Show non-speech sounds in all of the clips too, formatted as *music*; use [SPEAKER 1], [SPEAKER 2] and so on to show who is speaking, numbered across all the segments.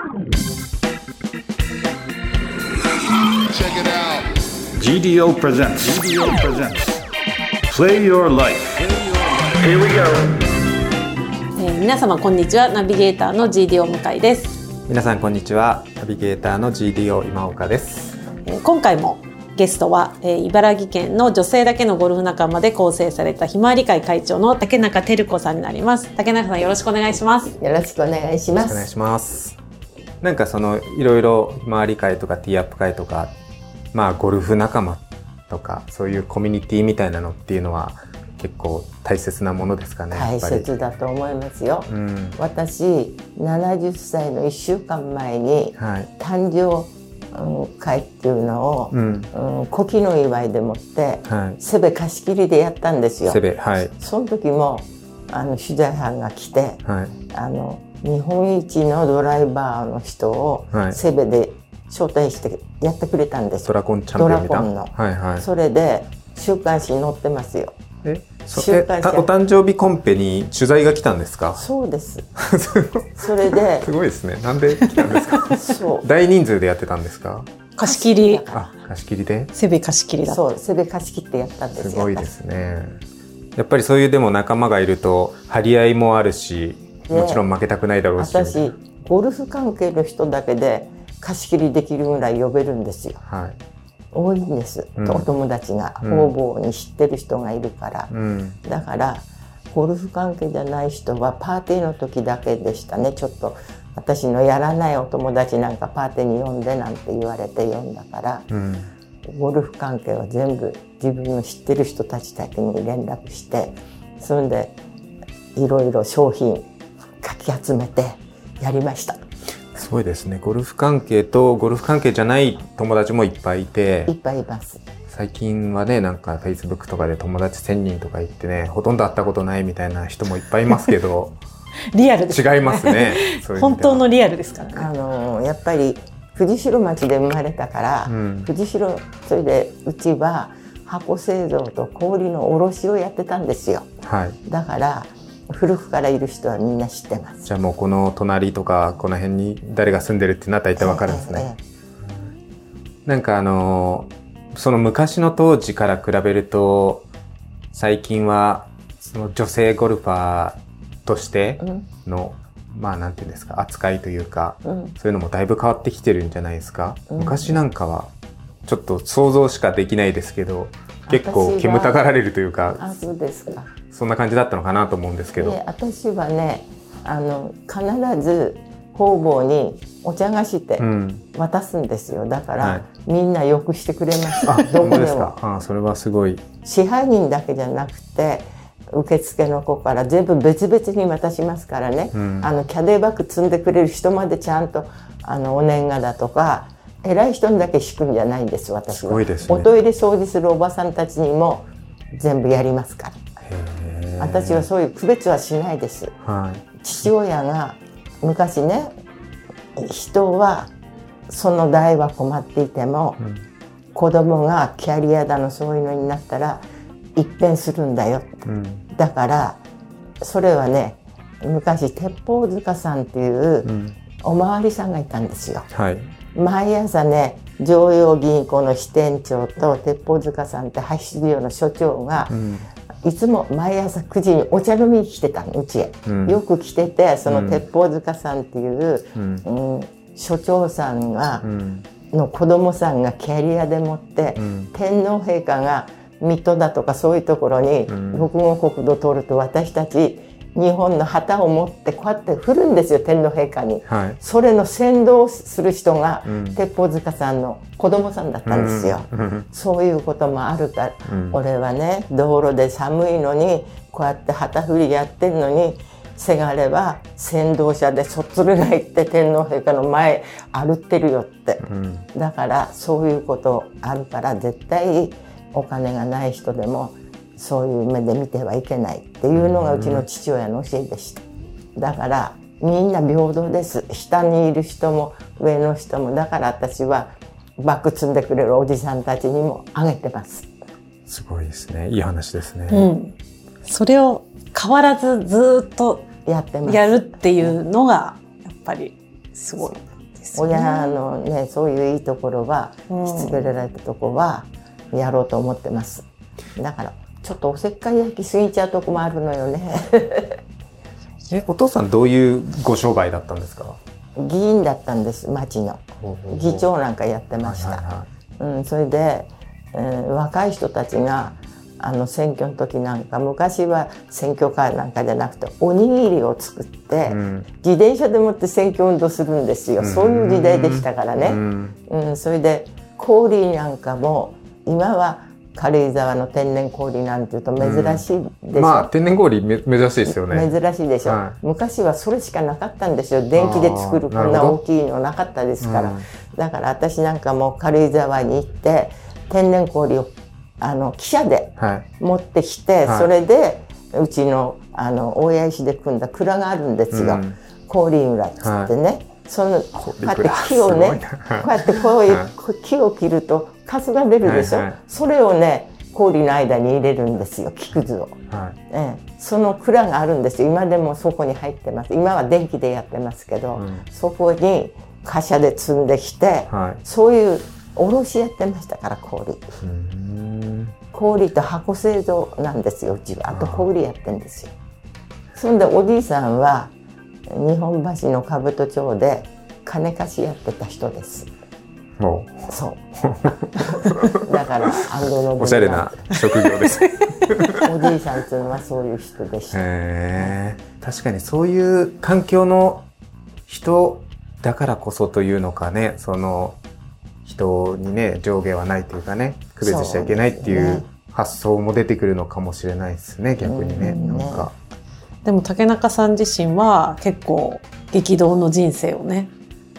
[SPEAKER 1] Check it out.
[SPEAKER 2] GDO presents. GDO presents. Play your life. Here we go.
[SPEAKER 3] えー皆様こんにちはナビゲーターの GDO 向井です、
[SPEAKER 4] 皆さんこんにちはナビゲーターの GDO 今岡です
[SPEAKER 3] えー今回もゲストは、えー茨城県の女性だけのゴルフ仲間で構成されたひまわり会会長の竹中照子さんになります竹中さんよろしくお願いします
[SPEAKER 5] よろしくお願いしま
[SPEAKER 4] お願い
[SPEAKER 5] す。
[SPEAKER 4] しますなんかそのいろいろひまわり会とかティーアップ会とかまあゴルフ仲間とかそういうコミュニティみたいなのっていうのは結構大切なものですかねや
[SPEAKER 5] 大切だと思いますよ。
[SPEAKER 4] うん。
[SPEAKER 5] 私、70歳の1週間前に
[SPEAKER 4] はい。
[SPEAKER 5] 誕生うん会っていうのを、
[SPEAKER 4] うん。
[SPEAKER 5] うん古希の祝いでもって、
[SPEAKER 4] はい。
[SPEAKER 5] セベ貸し切りでやったんですよ。
[SPEAKER 4] セ。ベはい。
[SPEAKER 5] その時もあの取材班が来て、
[SPEAKER 4] はい。
[SPEAKER 5] あの日本一のドライバーの人を
[SPEAKER 4] はい
[SPEAKER 5] セベで招待してやってくれたんですよ。
[SPEAKER 4] ドラコンチャンピオンみたいな
[SPEAKER 5] ドラ
[SPEAKER 4] はいはい
[SPEAKER 5] それで週刊誌に載ってますよ。
[SPEAKER 4] えそ
[SPEAKER 5] 週刊誌
[SPEAKER 4] お誕生日コンペに取材が来たんですか？
[SPEAKER 5] そうです。*laughs* それで、
[SPEAKER 4] すごいですねなんで来たんですか？
[SPEAKER 5] そう。
[SPEAKER 4] 大人数でやってたんですか？
[SPEAKER 3] 貸し切り
[SPEAKER 4] あ貸し切りで？
[SPEAKER 3] セベ貸し切りだった
[SPEAKER 5] そう、それで貸し切ってやったんですよ。
[SPEAKER 4] すごいですね。やっぱりそういうでも仲間がいると張り合いもあるし、
[SPEAKER 5] ね
[SPEAKER 4] もちろん負けたくないだろうし。
[SPEAKER 5] 私、ゴルフ関係の人だけで貸し切りできるぐらい呼べるんですよ。
[SPEAKER 4] はい。
[SPEAKER 5] 多いんです。
[SPEAKER 4] うん
[SPEAKER 5] お友達が、
[SPEAKER 4] うん
[SPEAKER 5] 方々に知ってる人がいるから。
[SPEAKER 4] うん。
[SPEAKER 5] だから、ゴルフ関係じゃない人はパーティーの時だけでしたね。ちょっと私のやらないお友達なんかパーティーに呼んでなんて言われて呼んだから、
[SPEAKER 4] うん。
[SPEAKER 5] ゴルフ関係は全部自分の知ってる人たちだけに連絡してそれでいろいろ商品かき集めてやりました。
[SPEAKER 4] すごいですね。ゴルフ関係とゴルフ関係じゃない友達もいっぱいいて。
[SPEAKER 5] いっ、ぱいいます。
[SPEAKER 4] 最近はね、なんか Facebook とかで友達1000人とか言ってね、ほとんど会ったことないみたいな人もいっぱいいますけど、*laughs*
[SPEAKER 3] リアルです。
[SPEAKER 4] 違いますね。*laughs*
[SPEAKER 3] 本当のリアルですからね。
[SPEAKER 5] あのやっぱり藤代町で生まれたから、
[SPEAKER 4] うん。
[SPEAKER 5] 藤代それでうちは箱製造と氷の卸をやってたんですよ。
[SPEAKER 4] はい。
[SPEAKER 5] だから古くからいる人はみんな知ってます。
[SPEAKER 4] じゃあもうこの隣とかこの辺に誰が住んでるってなったら大体わかるんですね。
[SPEAKER 5] ええ
[SPEAKER 4] なんかあのーその昔の当時から比べると、最近は、その女性ゴルファーとして
[SPEAKER 5] うん。
[SPEAKER 4] の、まあなんていうんですか、扱いというか、
[SPEAKER 5] うん。
[SPEAKER 4] そういうのもだいぶ変わってきてるんじゃないですか。
[SPEAKER 5] うん。
[SPEAKER 4] 昔なんかは、ちょっと想像しかできないですけど、結構煙たがられるというか、
[SPEAKER 5] あそうですか
[SPEAKER 4] そんな感じだったのかなと思うんですけど。
[SPEAKER 5] で私はねあの必ず方々にお茶菓子って
[SPEAKER 4] うん。
[SPEAKER 5] 渡すんですよ。だから、
[SPEAKER 4] はい。
[SPEAKER 5] みんなよくしてくれます。
[SPEAKER 4] あ、
[SPEAKER 5] どこでも。
[SPEAKER 4] か？あそれはすごい。
[SPEAKER 5] 支配人だけじゃなくて受付の子から全部別々に渡しますからね、
[SPEAKER 4] うん。
[SPEAKER 5] あのキャデーバッグ積んでくれる人までちゃんとあのお年賀だとか偉い人にだけ敷くんじゃないんです私は。
[SPEAKER 4] すごいですね。
[SPEAKER 5] おトイレ掃除するおばさんたちにも全部やりますから私はそういう区別はしないです
[SPEAKER 4] はい。
[SPEAKER 5] 父親が昔ね人はその代は困っていても、
[SPEAKER 4] ん
[SPEAKER 5] 子供がキャリアだのそういうのになったら一変するんだよ
[SPEAKER 4] うん。
[SPEAKER 5] だからそれはね昔鉄砲塚さんっていう
[SPEAKER 4] うん。
[SPEAKER 5] おまわりさんがいたんですよ
[SPEAKER 4] はい。
[SPEAKER 5] 毎朝ね常陽銀行の支店長と鉄砲塚さんって派出業の所長が、
[SPEAKER 4] うん。
[SPEAKER 5] いつも毎朝9時にお茶飲みに来てたのうちへ、
[SPEAKER 4] うん
[SPEAKER 5] よく来ててそ
[SPEAKER 4] うん
[SPEAKER 5] の鉄砲塚さんっていう、
[SPEAKER 4] うん。
[SPEAKER 5] うん所長さんが
[SPEAKER 4] う、ん。
[SPEAKER 5] の子供さんがキャリアでもって、
[SPEAKER 4] うん
[SPEAKER 5] 天皇陛下が水戸だとかそういうところに
[SPEAKER 4] ん
[SPEAKER 5] 六号国土通ると私たち日本の旗を持ってこうやって振るんですよ天皇陛下に。
[SPEAKER 4] はい。
[SPEAKER 5] それの先導する人が、
[SPEAKER 4] うん
[SPEAKER 5] 鉄砲塚さんの子供さんだったんですよ。
[SPEAKER 4] うん
[SPEAKER 5] そういうこともあるから、
[SPEAKER 4] うん
[SPEAKER 5] 俺はね道路で寒いのにこうやって旗振りやってるのにせがれは先導車でそっつるが行って天皇陛下の前歩ってるよって、
[SPEAKER 4] うん
[SPEAKER 5] だからそういうことあるから絶対お金がない人でもそういう目で見てはいけないっていうのがうちの父親の教えでした。だからみんな平等です。下にいる人も上の人も。だから私はバッグ積んでくれるおじさんたちにもあげてます。
[SPEAKER 4] すごいですね。いい話ですね。
[SPEAKER 3] うん、それを変わらずずっと
[SPEAKER 5] やってます。
[SPEAKER 3] やるっていうのがやっぱりすごいですよね。
[SPEAKER 5] 親のねそういういいところは
[SPEAKER 3] うん。
[SPEAKER 5] しつけられたとこはやろうと思ってます。だからちょっとおせっかい焼きすぎちゃうとこもあるのよね。*laughs*
[SPEAKER 4] えお父さんどういうご商売だったんですか？
[SPEAKER 5] 議員だったんです町の。議長なんかやってました、
[SPEAKER 4] はいはいは
[SPEAKER 5] うん、それで、えー若い人たちがあの選挙の時なんか昔は選挙カーなんかじゃなくておにぎりを作って、
[SPEAKER 4] うん。
[SPEAKER 5] 自転車でもって選挙運動するんですよ、
[SPEAKER 4] うん。
[SPEAKER 5] そういう時代でしたからね、
[SPEAKER 4] うん。
[SPEAKER 5] うん、それで氷なんかも今は軽井沢の天然氷なんていうと珍しいでしょ、
[SPEAKER 4] まあ天然氷め珍しいですよね。
[SPEAKER 5] 珍しいでしょ、
[SPEAKER 4] は
[SPEAKER 5] 昔はそれしかなかったんですよ。電気で作るこんな大きいのなかったですから、
[SPEAKER 4] うん。
[SPEAKER 5] だから私なんかも軽井沢に行って天然氷をあの汽車で
[SPEAKER 4] はい。
[SPEAKER 5] 持ってきて、
[SPEAKER 4] はい。
[SPEAKER 5] それでうちのあの大谷石で組んだ蔵があるんですよ、
[SPEAKER 4] うん。
[SPEAKER 5] 氷浦っつってね、そのこうやって
[SPEAKER 4] 氷
[SPEAKER 5] 木をねこうやってこういう
[SPEAKER 4] はい
[SPEAKER 5] 木を切るとカスが出るでしょ、
[SPEAKER 4] はいはい。
[SPEAKER 5] それをね氷の間に入れるんですよ木くずを。
[SPEAKER 4] はい。
[SPEAKER 5] ええ、その蔵があるんですよ。今でもそこに入ってます。今は電気でやってますけど、
[SPEAKER 4] うん。
[SPEAKER 5] そこに貨車で積んできて、
[SPEAKER 4] はい。
[SPEAKER 5] そういう卸やってましたから氷
[SPEAKER 4] うん。
[SPEAKER 5] 氷と箱製造なんですようちは。あと氷やってんですよ。そんでおじいさんは日本橋の兜町で金貸しやってた人です
[SPEAKER 4] も
[SPEAKER 5] そう。*laughs* だから
[SPEAKER 4] おしゃれな職業です。へ *laughs*
[SPEAKER 5] おじいさんっていうのはそういう人でした。
[SPEAKER 4] え。確かにそういう環境の人だからこそというのかね、その人にね上下はないというかね、区別しちゃいけないってい
[SPEAKER 5] そう。
[SPEAKER 4] 発想も出てくるのかもしれないですね、逆にね。
[SPEAKER 5] うん。
[SPEAKER 4] なんか。
[SPEAKER 3] でも竹中さん自身は結構激動の人生をね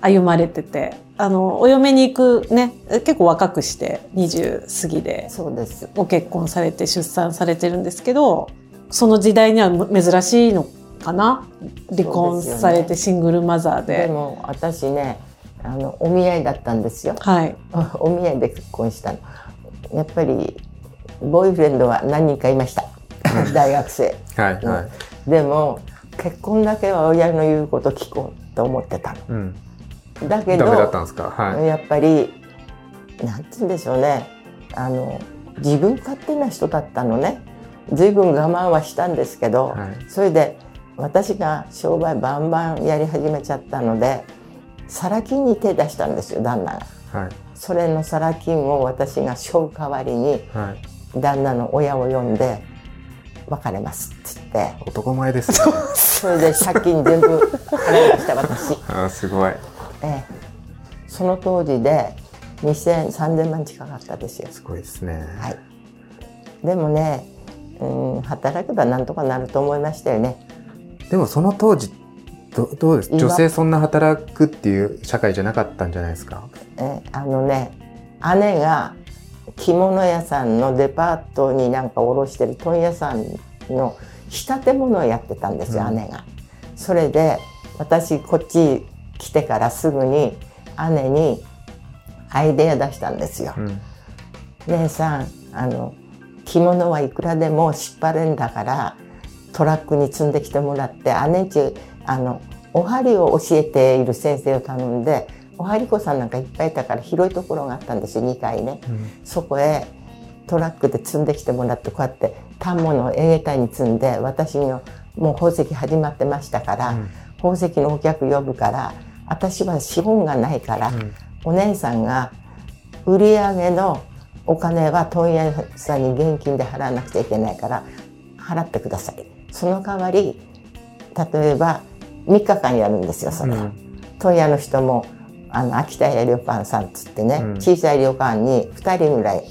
[SPEAKER 3] 歩まれててあのお嫁に行くね結構若くして20過ぎで
[SPEAKER 5] そうです。
[SPEAKER 3] ご結婚されて出産されてるんですけどその時代には珍しいのかな？離婚されてシングルマザーで。
[SPEAKER 5] でも私ねあのお見合いだったんですよ。
[SPEAKER 3] はい。*laughs*
[SPEAKER 5] お見合いで結婚したの。やっぱりボーイフレンドは何人かいました。*laughs* 大学生。
[SPEAKER 4] はいはい。
[SPEAKER 5] でも結婚だけは親の言うこと聞こうと思ってた
[SPEAKER 4] うん。
[SPEAKER 5] のだけど
[SPEAKER 4] ダメだったんですか？はい。
[SPEAKER 5] やっぱりなんて言うんでしょうねあの自分勝手な人だったのね随分我慢はしたんですけど、
[SPEAKER 4] はい
[SPEAKER 5] それで私が商売バンバンやり始めちゃったのでサラ金に手出したんですよ旦那が。
[SPEAKER 4] はい。
[SPEAKER 5] それのサラ金を私が背負う代わりに
[SPEAKER 4] はい。
[SPEAKER 5] 旦那の親を呼んで別れますっつって
[SPEAKER 4] 男前ですね。*laughs*
[SPEAKER 5] それで借金全部払いました私。
[SPEAKER 4] あーすごい。
[SPEAKER 5] ええ、その当時で2000、3000万近かったですよ。
[SPEAKER 4] すごいですね。
[SPEAKER 5] はい。でもね、うん、働けばなんとかなると思いましたよね。
[SPEAKER 4] でもその当時どどうです？
[SPEAKER 5] 今
[SPEAKER 4] 女性そんな働くっていう社会じゃなかったんじゃないですか？
[SPEAKER 5] えあのね、姉が着物屋さんのデパートになんか卸してる問屋さんの仕立て物をやってたんですよ、
[SPEAKER 4] うん
[SPEAKER 5] 姉が。それで私こっち来てからすぐに姉にアイデア出したんですよ。
[SPEAKER 4] うん
[SPEAKER 5] 姉さんあの着物はいくらでも引っ張れんだからトラックに積んできてもらって姉んちあのお針を教えている先生を頼んでお針子さんなんかいっぱいいたから広いところがあったんですよ2階ね。そこへトラックで積んできてもらってこうやって反物をエゲタイに積んで私のもう宝石始まってましたから、
[SPEAKER 4] うん
[SPEAKER 5] 宝石のお客呼ぶから私は資本がないから、お姉さんが売り上げのお金は問屋さんに現金で払わなくちゃいけないから払ってください。その代わり例えば3日間やるんですよそれ、
[SPEAKER 4] うん。
[SPEAKER 5] 問屋の人もあの秋田屋旅館さんっつってね、
[SPEAKER 4] うん。
[SPEAKER 5] 小さい旅館に2人ぐらい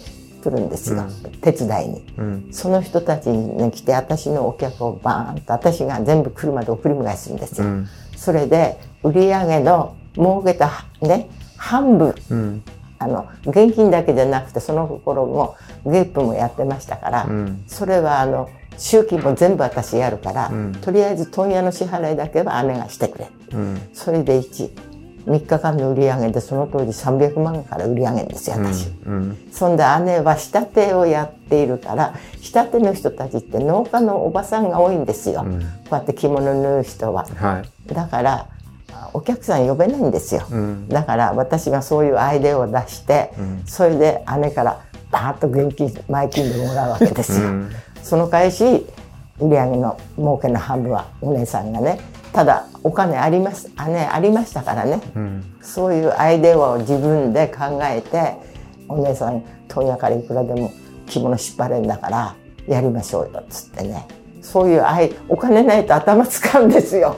[SPEAKER 5] 来るんですよ、
[SPEAKER 4] う
[SPEAKER 5] 手伝いに。
[SPEAKER 4] うん。
[SPEAKER 5] その人たちに来て私のお客をバーンと私が全部車で送り迎えするんですよ。
[SPEAKER 4] うん。
[SPEAKER 5] それで売り上げの儲けたね半分。
[SPEAKER 4] うん。
[SPEAKER 5] あの現金だけじゃなくてその頃もゲープもやってましたから、
[SPEAKER 4] うん。
[SPEAKER 5] それはあの集金も全部私やるから、
[SPEAKER 4] うん。
[SPEAKER 5] とりあえず問屋の支払いだけは姉がしてくれ。
[SPEAKER 4] うん。
[SPEAKER 5] それで1 3日間の売り上げでその当時300万から売り上げですよ私。
[SPEAKER 4] うん。
[SPEAKER 5] そんで姉は仕立てをやっているから仕立ての人たちって農家のおばさんが多いんですよ、
[SPEAKER 4] うん。
[SPEAKER 5] こうやって着物縫う人は。
[SPEAKER 4] はい。
[SPEAKER 5] だからお客さん呼べないんですよ。
[SPEAKER 4] うん
[SPEAKER 5] だから私がそういうアイデアを出して、
[SPEAKER 4] うん
[SPEAKER 5] それで姉からバーッと現金前金でもらうわけですよ。
[SPEAKER 4] うん
[SPEAKER 5] その返し売り上げの儲けの半分はお姉さんがねただお金あります姉ありましたからね
[SPEAKER 4] うん
[SPEAKER 5] そういうアイデアを自分で考えてお姉さん問屋からいくらでも着物引っ張れんだからやりましょうよっつってねそういうお金ないと頭使うんですよ。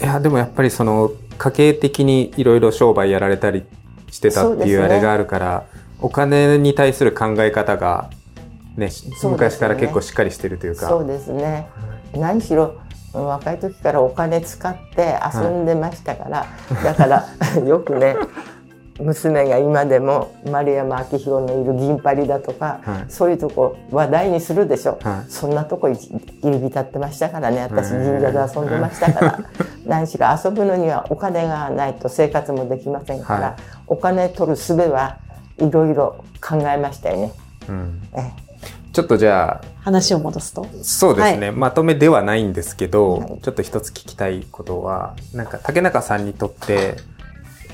[SPEAKER 4] いやでもやっぱりその家計的にいろいろ商売やられたりしてたっていうあれがあるから、お金に対する考え方がね
[SPEAKER 5] ね
[SPEAKER 4] 昔から結構しっかりしてるというか。
[SPEAKER 5] そうですね。何しろ若い時からお金使って遊んでましたから、だからよくね娘が今でも丸山明宏のいる銀パリだとか、
[SPEAKER 4] はい。
[SPEAKER 5] そういうとこ話題にするでしょ、
[SPEAKER 4] はい。
[SPEAKER 5] そんなとこ入り浸ってましたからね。私銀座で遊んでましたから。*laughs* 何しろ遊ぶのにはお金がないと生活もできませんから、
[SPEAKER 4] はい。
[SPEAKER 5] お金取る術はいろいろ考えましたよね。
[SPEAKER 4] うん。
[SPEAKER 5] え
[SPEAKER 4] ちょっとじゃあ
[SPEAKER 3] 話を戻すと？
[SPEAKER 4] そうですね、まとめではないんですけど、
[SPEAKER 5] はい。
[SPEAKER 4] ちょっと一つ聞きたいことはなんか竹中さんにとって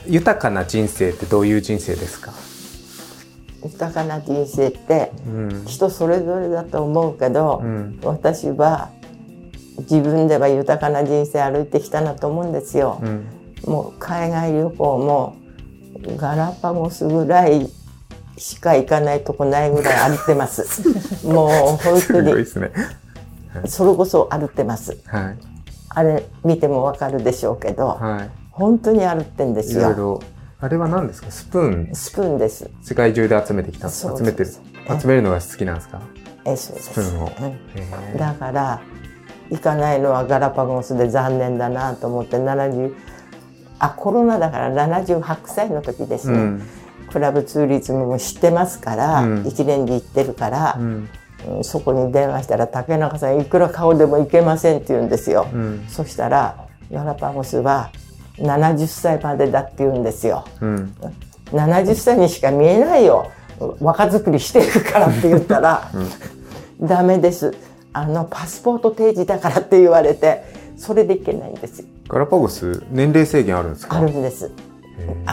[SPEAKER 4] 豊かな人生ってどういう人生ですか、
[SPEAKER 5] 豊かな人生って
[SPEAKER 4] うん。
[SPEAKER 5] 人それぞれだと思うけど、
[SPEAKER 4] うん。
[SPEAKER 5] 私は自分では豊かな人生歩いてきたなと思うんですよ。
[SPEAKER 4] うん。
[SPEAKER 5] もう海外旅行もガラパゴスぐらいしか行かないとこないぐらい歩ってます。*laughs* もう本当に。
[SPEAKER 4] すね。
[SPEAKER 5] それこそ歩ってます。
[SPEAKER 4] はい。
[SPEAKER 5] あれ見てもわかるでしょうけど、
[SPEAKER 4] は
[SPEAKER 5] 本当に歩ってんで
[SPEAKER 4] い。
[SPEAKER 5] すよ。
[SPEAKER 4] いろいろ。あれは何ですか？スプーン。
[SPEAKER 5] スプーンです。
[SPEAKER 4] 世界中で集めてきた。
[SPEAKER 5] そう
[SPEAKER 4] 集めてる。
[SPEAKER 5] え
[SPEAKER 4] 集めるのが好きなんですか？
[SPEAKER 5] えそうです。
[SPEAKER 4] スプーンを。
[SPEAKER 5] うだから行かないのはガラパゴスで残念だなと思って70あコロナだから78歳の時ですね、
[SPEAKER 4] うん。
[SPEAKER 5] クラブツーリズムも知ってますから、
[SPEAKER 4] うん。
[SPEAKER 5] 一年で行ってるから
[SPEAKER 4] う、ん。
[SPEAKER 5] うんそこに電話したら竹中さんいくら顔でも行けませんって言うんですよ、
[SPEAKER 4] うん。
[SPEAKER 5] そしたらガラパゴスは70歳までだって言うんですよ。
[SPEAKER 4] うん。
[SPEAKER 5] 70歳にしか見えないよ。若作りしてるからって言ったら、*laughs* ダメです。あのパスポート提示だからって言われてそれでいけないんですよ。
[SPEAKER 4] ガラパゴス年齢制限あるんですか？
[SPEAKER 5] あるんです。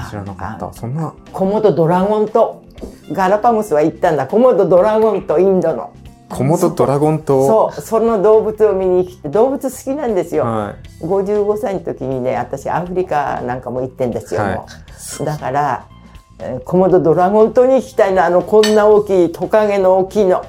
[SPEAKER 4] 知らなかっ
[SPEAKER 5] あ
[SPEAKER 4] たそんな。
[SPEAKER 5] コモドドラゴンとガラパゴスは行ったんだ。コモドドラゴンとインドの
[SPEAKER 4] コモドドラゴンと
[SPEAKER 5] そうその動物を見に来て動物好きなんですよ、
[SPEAKER 4] は
[SPEAKER 5] 55歳の時にね私アフリカなんかも行ってんですよ、
[SPEAKER 4] はい。
[SPEAKER 5] だから、えーコモドドラゴン島に行きたいなあのこんな大きいトカゲの大きいの。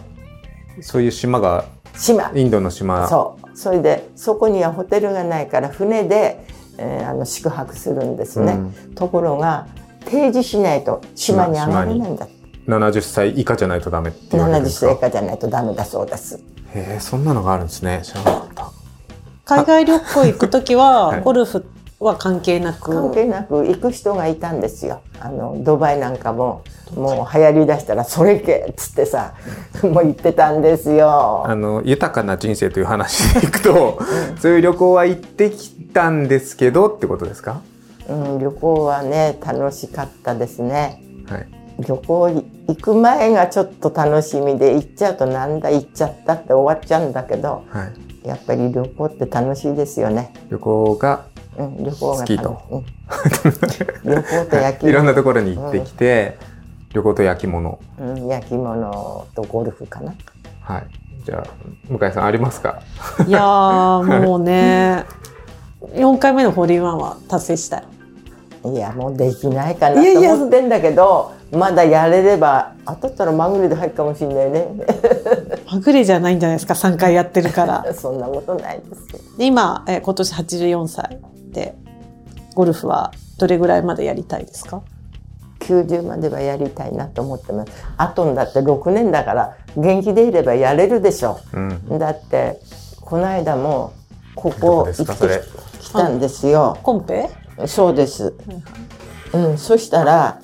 [SPEAKER 4] いそういう島が
[SPEAKER 5] 島。
[SPEAKER 4] インドの島。
[SPEAKER 5] そう。それでそこにはホテルがないから船で、えーあの宿泊するんですね、ところが提示しないと島に上がれないんだ
[SPEAKER 4] 70歳以下じゃないとダメって言われるん
[SPEAKER 5] 70
[SPEAKER 4] ですか？
[SPEAKER 5] 歳以下じゃないとダメだそうです。
[SPEAKER 4] へえそんなのがあるんですね。知らなかった。
[SPEAKER 3] 海外旅行行くときは、
[SPEAKER 4] はい。
[SPEAKER 3] ゴルフは関係なく？
[SPEAKER 5] 関係なく行く人がいたんですよ。あのドバイなんかももう流行りだしたら「それ行け!」っつってさ *laughs* もう行ってたんですよ。
[SPEAKER 4] あの豊かな人生という話でいくと、そういう旅行は行ってきたんですけどってことですか？
[SPEAKER 5] うん、旅行はね楽しかったですね。
[SPEAKER 4] はい。
[SPEAKER 5] 旅行行く前がちょっと楽しみで行っちゃうとなんだ行っちゃったって終わっちゃうんだけど
[SPEAKER 4] はい。
[SPEAKER 5] やっぱり旅行って楽しいですよね、
[SPEAKER 4] 旅行が
[SPEAKER 5] うん、旅行が
[SPEAKER 4] 好きと。
[SPEAKER 5] うん。*laughs* 旅行と焼き
[SPEAKER 4] いろんなところに行ってきて、旅行と焼き物。
[SPEAKER 5] うん、焼き物とゴルフかな。
[SPEAKER 4] はい。じゃあ向井さんありますか？
[SPEAKER 3] いやー、もうね、4回目のホールインワンは達成したい。
[SPEAKER 5] いやもうできないかない
[SPEAKER 3] やいや
[SPEAKER 5] と思ってんだけどまだやれれば当たったらまぐれで入るかもしれないね。
[SPEAKER 3] まぐれじゃないんじゃないですか、3回やってるから。*laughs*
[SPEAKER 5] そんなことないですよ。
[SPEAKER 3] で今、えー今年84歳で、ゴルフはどれぐらいまでやりたいですか
[SPEAKER 5] ？90まではやりたいなと思ってます。あとだって6年だから元気でいればやれるでしょ
[SPEAKER 4] う。ん。
[SPEAKER 5] だってこの間もこ
[SPEAKER 4] どこ
[SPEAKER 5] こ行ってきたんですよ。
[SPEAKER 3] コンペ？
[SPEAKER 5] そうです。うんそしたら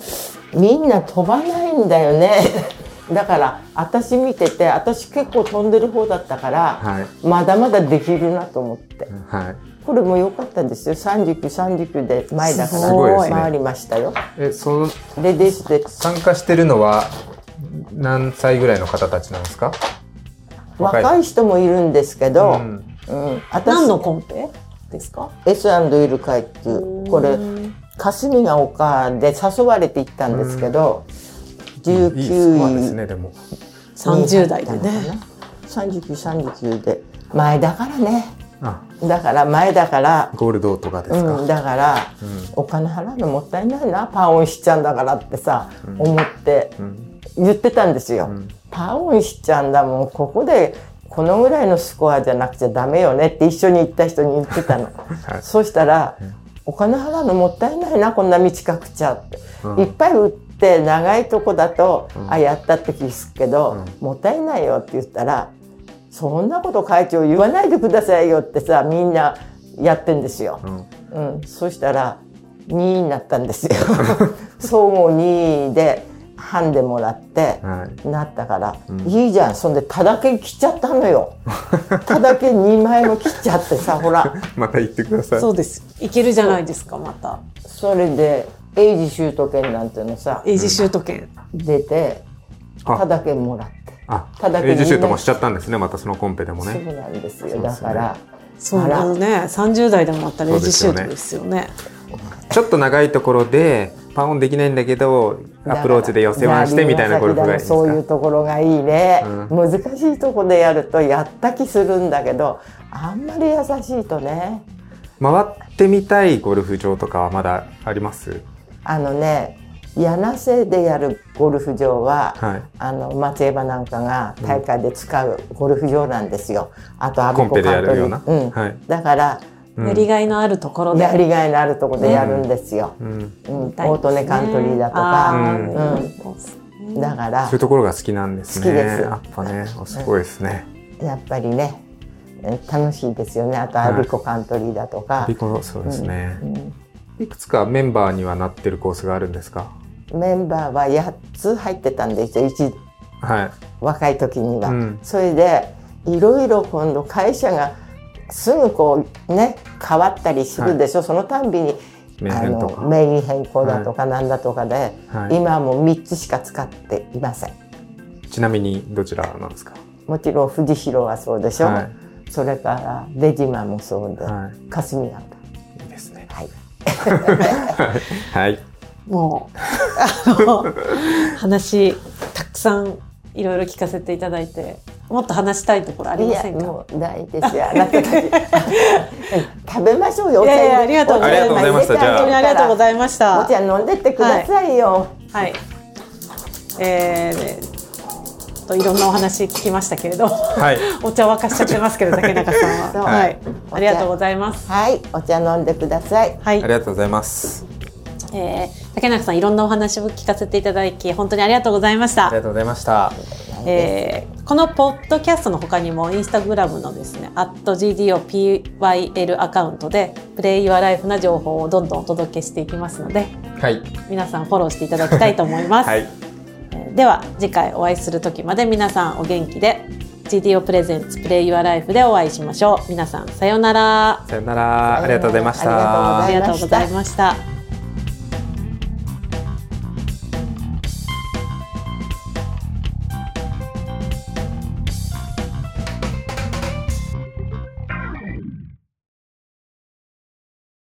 [SPEAKER 5] みんな飛ばないんだよね。*laughs* だから私見てて私結構飛んでる方だったから、
[SPEAKER 4] はい。
[SPEAKER 5] まだまだできるなと思って。
[SPEAKER 4] はい。
[SPEAKER 5] これも良かったですよ。39、39で前だから回りましたよ。
[SPEAKER 4] えそ
[SPEAKER 5] で
[SPEAKER 4] 参加してるのは何歳ぐらいの方たちなんですか？
[SPEAKER 5] 若い。人もいるんですけど、
[SPEAKER 4] うん。
[SPEAKER 5] うん、私。
[SPEAKER 3] 何のコンペですか
[SPEAKER 5] ？S&L 会っていうこれ霞ヶ丘で誘われて行ったんですけど、19
[SPEAKER 4] いいスコアですねでも。
[SPEAKER 3] 30代でね
[SPEAKER 5] 3939で。前だからね。
[SPEAKER 4] あ。
[SPEAKER 5] だから前だから。
[SPEAKER 4] ゴールドとかですか、
[SPEAKER 5] うん、だから、お金払うのもったいないな。パーオンしちゃうんだからってさ、思って言ってたんですよ、パーオンしちゃうんだもん。ここでこのぐらいのスコアじゃなくちゃダメよねって一緒に行った人に言ってたの、*laughs* そうしたら、お金払うのもったいないなこんな短くちゃって、いっぱい売って長いとこだと、あやったって気するけど、もったいないよって言ったらそんなこと会長言わないでくださいよってさみんなやってんですよ。うん、そしたら2位になったんですよ。*laughs* 総合2位でハンデもらって、
[SPEAKER 4] は
[SPEAKER 5] なったから、いいじゃんそんでただけ切っちゃったのよ。*laughs* ただけ2枚も切っちゃってさほら。*laughs*
[SPEAKER 4] また言ってください。
[SPEAKER 3] そうです。いけるじゃないですかまた。
[SPEAKER 5] それで英字シュート券なんていうのさ
[SPEAKER 3] エイジシュート券。
[SPEAKER 5] 出て
[SPEAKER 4] あ。
[SPEAKER 5] ただけもらって。
[SPEAKER 4] あ。
[SPEAKER 5] ただけ
[SPEAKER 4] エイジシュートもしちゃったんですねまたそのコンペでも
[SPEAKER 5] そう
[SPEAKER 4] ね
[SPEAKER 5] なんですよ。だから
[SPEAKER 3] そう
[SPEAKER 5] あ
[SPEAKER 3] のね30代でもあったらエイジシュートですよね。
[SPEAKER 4] ちょっと長いところでパーオンできないんだけどアプローチで寄せ回してみたいなゴルフがいいんですか？
[SPEAKER 5] そういうところがいいね、難しいところでやるとやった気するんだけどあんまり優しいとね。
[SPEAKER 4] 回ってみたいゴルフ場とかはまだあります？
[SPEAKER 5] あのね柳瀬でやるゴルフ場は、
[SPEAKER 4] はい。
[SPEAKER 5] あの松山なんかが大会で使うゴルフ場なんですよ。あとアビ
[SPEAKER 4] コ
[SPEAKER 5] カントリ
[SPEAKER 4] やるような？
[SPEAKER 5] ー、うん。
[SPEAKER 4] はい。
[SPEAKER 5] だから
[SPEAKER 3] やりがいのあるところで。
[SPEAKER 5] やりがいのあるところでやるんですよ。
[SPEAKER 4] うん。
[SPEAKER 5] オートネカントリーだと
[SPEAKER 3] あ
[SPEAKER 5] か、
[SPEAKER 3] ー
[SPEAKER 5] うん。だから。
[SPEAKER 4] そういうところが好きなんですね。
[SPEAKER 5] 好きです。
[SPEAKER 4] やっぱねすごいですね。
[SPEAKER 5] やっぱりねえ楽しいですよね。あと
[SPEAKER 4] はい
[SPEAKER 5] アビコカントリーだとか、
[SPEAKER 4] ビコそうですね、いくつかメンバーにはなってるコースがあるんですか？
[SPEAKER 5] メンバーは8つ入ってたんですよ。一
[SPEAKER 4] はい。
[SPEAKER 5] 若い時には。
[SPEAKER 4] うん。
[SPEAKER 5] それでいろいろ今度会社がすぐこうね変わったりするでしょ、そのたんびに
[SPEAKER 4] 名
[SPEAKER 5] あの名義変更だとかなんだとかで、
[SPEAKER 4] はい。
[SPEAKER 5] 今はもう3つしか使っていません。
[SPEAKER 4] ちなみにどちらなんですか？
[SPEAKER 5] もちろん藤代はそうでしょ、
[SPEAKER 4] はい。
[SPEAKER 5] それから出島もそうで、
[SPEAKER 4] は
[SPEAKER 5] 霞ヶ
[SPEAKER 4] いいですね。
[SPEAKER 5] はい。*laughs*
[SPEAKER 4] はい。
[SPEAKER 3] もうあの話たくさんいろいろ聞かせていただいてもっと話したいところありませんか？
[SPEAKER 5] もうないですよあなたたち。食べましょうよお
[SPEAKER 3] いやいや
[SPEAKER 5] 茶
[SPEAKER 3] ありがとうございます。
[SPEAKER 4] ありがとうございました。
[SPEAKER 3] 本当にありがとうございました。
[SPEAKER 5] お茶飲んでってくださいよ、
[SPEAKER 3] はい。えー、といろんなお話聞きましたけれど、
[SPEAKER 4] はい。*laughs*
[SPEAKER 3] お茶沸かしちゃってますけど竹中さんは、はい、
[SPEAKER 5] お茶
[SPEAKER 3] ありがとうございます。
[SPEAKER 5] はい。お茶飲んでください。
[SPEAKER 3] はい。
[SPEAKER 4] あり、がとうございます。
[SPEAKER 3] えー、竹中さんいろんなお話を聞かせていただき本当にありがとうございました。
[SPEAKER 4] あり。がとうございました
[SPEAKER 3] えーこのポッドキャストの他にもインスタグラムのですね @GDOPYL アカウントでプレイユアライフな情報をどんどんお届けしていきますので
[SPEAKER 4] はい。
[SPEAKER 3] 皆さんフォローしていただきたいと思います。
[SPEAKER 4] はい。
[SPEAKER 3] えーでは次回お会いする時まで皆さんお元気で GDO プレゼンツプレイユアライフでお会いしましょう。皆さんさようなら。
[SPEAKER 4] さようございまし
[SPEAKER 5] ありがとうございました。
[SPEAKER 3] ありがとうございました